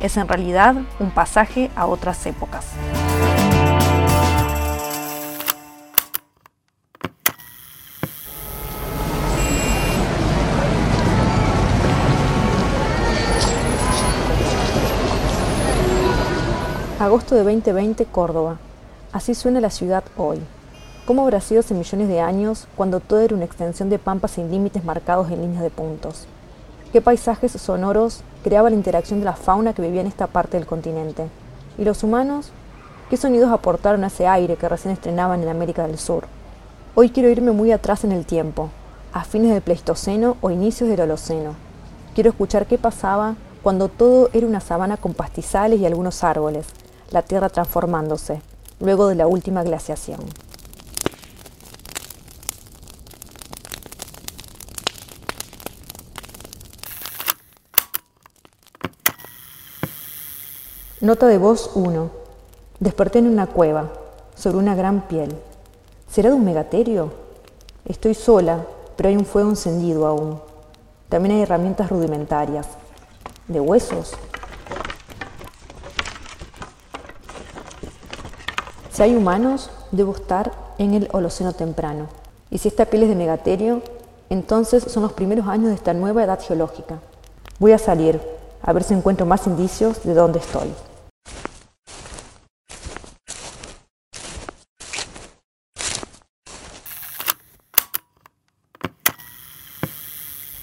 es en realidad un pasaje a otras épocas. Agosto de 2020, Córdoba. Así suena la ciudad hoy. ¿Cómo habrá sido hace millones de años cuando todo era una extensión de pampas sin límites marcados en líneas de puntos? ¿Qué paisajes sonoros creaba la interacción de la fauna que vivía en esta parte del continente? ¿Y los humanos? ¿Qué sonidos aportaron a ese aire que recién estrenaban en América del Sur? Hoy quiero irme muy atrás en el tiempo, a fines del Pleistoceno o inicios del Holoceno. Quiero escuchar qué pasaba cuando todo era una sabana con pastizales y algunos árboles, la tierra transformándose, luego de la última glaciación. Nota de voz 1. Desperté en una cueva, sobre una gran piel. ¿Será de un megaterio? Estoy sola, pero hay un fuego encendido aún. También hay herramientas rudimentarias. ¿De huesos? Si hay humanos, debo estar en el Holoceno temprano. Y si esta piel es de megaterio, entonces son los primeros años de esta nueva edad geológica. Voy a salir, a ver si encuentro más indicios de dónde estoy.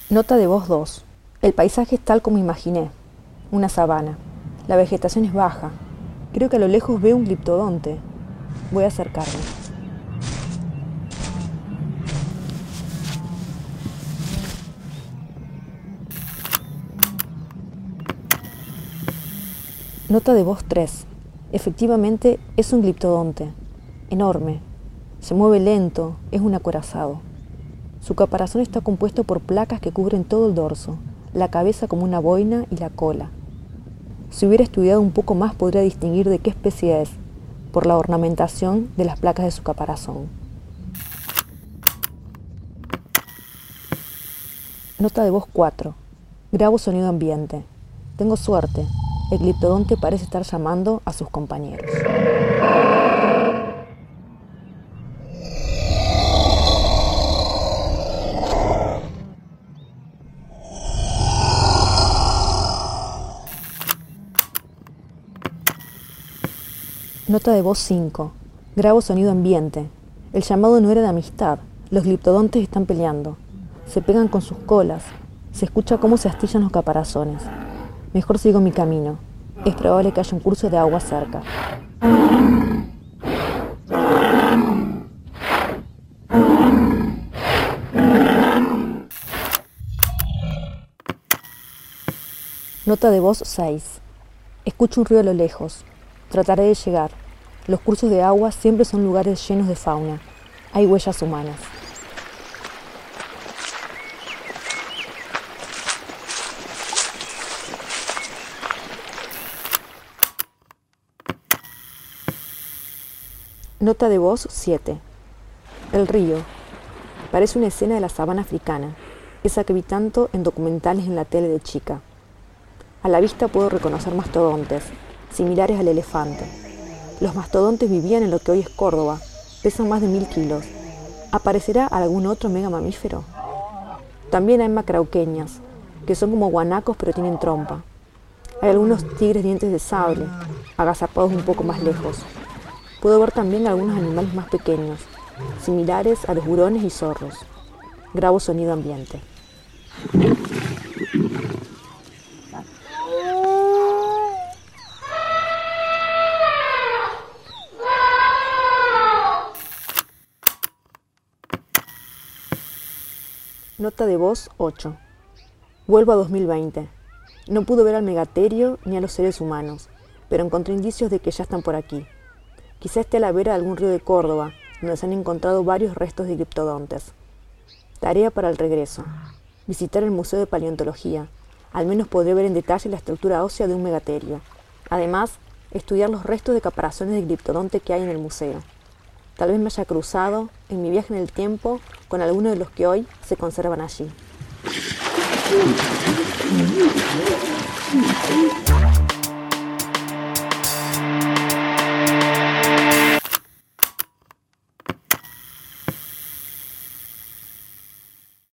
Nota de voz 2. El paisaje es tal como imaginé, una sabana. La vegetación es baja. Creo que a lo lejos veo un gliptodonte, Voy a acercarme. Nota de voz 3. Efectivamente es un gliptodonte, enorme. Se mueve lento, es un acorazado. Su caparazón está compuesto por placas que cubren todo el dorso, la cabeza como una boina y la cola. Si hubiera estudiado un poco más podría distinguir de qué especie es, por la ornamentación de las placas de su caparazón. Nota de voz 4. Grabo sonido ambiente. Tengo suerte. El gliptodonte parece estar llamando a sus compañeros. Nota de voz 5. Grabo sonido ambiente. El llamado no era de amistad. Los gliptodontes están peleando. Se pegan con sus colas. Se escucha cómo se astillan los caparazones. Mejor sigo mi camino. Es probable que haya un curso de agua cerca. Nota de voz 6. Escucho un ruido a lo lejos. Trataré de llegar. Los cursos de agua siempre son lugares llenos de fauna. Hay huellas humanas. Nota de voz 7. El río. Parece una escena de la sabana africana, esa que vi tanto en documentales en la tele de chica. A la vista puedo reconocer mastodontes, similares al elefante. Los mastodontes vivían en lo que hoy es Córdoba, pesan más de mil kilos. ¿Aparecerá algún otro mega mamífero? También hay macrauqueñas, que son como guanacos pero tienen trompa. Hay algunos tigres dientes de sable, agazapados un poco más lejos. Puedo ver también algunos animales más pequeños, similares a los hurones y zorros. Grabo sonido ambiente. De voz 8. Vuelvo a 2020. No pude ver al megaterio ni a los seres humanos, pero encontré indicios de que ya están por aquí. Quizá esté a la vera de algún río de Córdoba, donde se han encontrado varios restos de criptodontes. Tarea para el regreso. Visitar el Museo de Paleontología. Al menos podré ver en detalle la estructura ósea de un megaterio. Además, estudiar los restos de caparazones de criptodonte que hay en el museo. Tal vez me haya cruzado, en mi viaje en el tiempo, con alguno de los que hoy se conservan allí.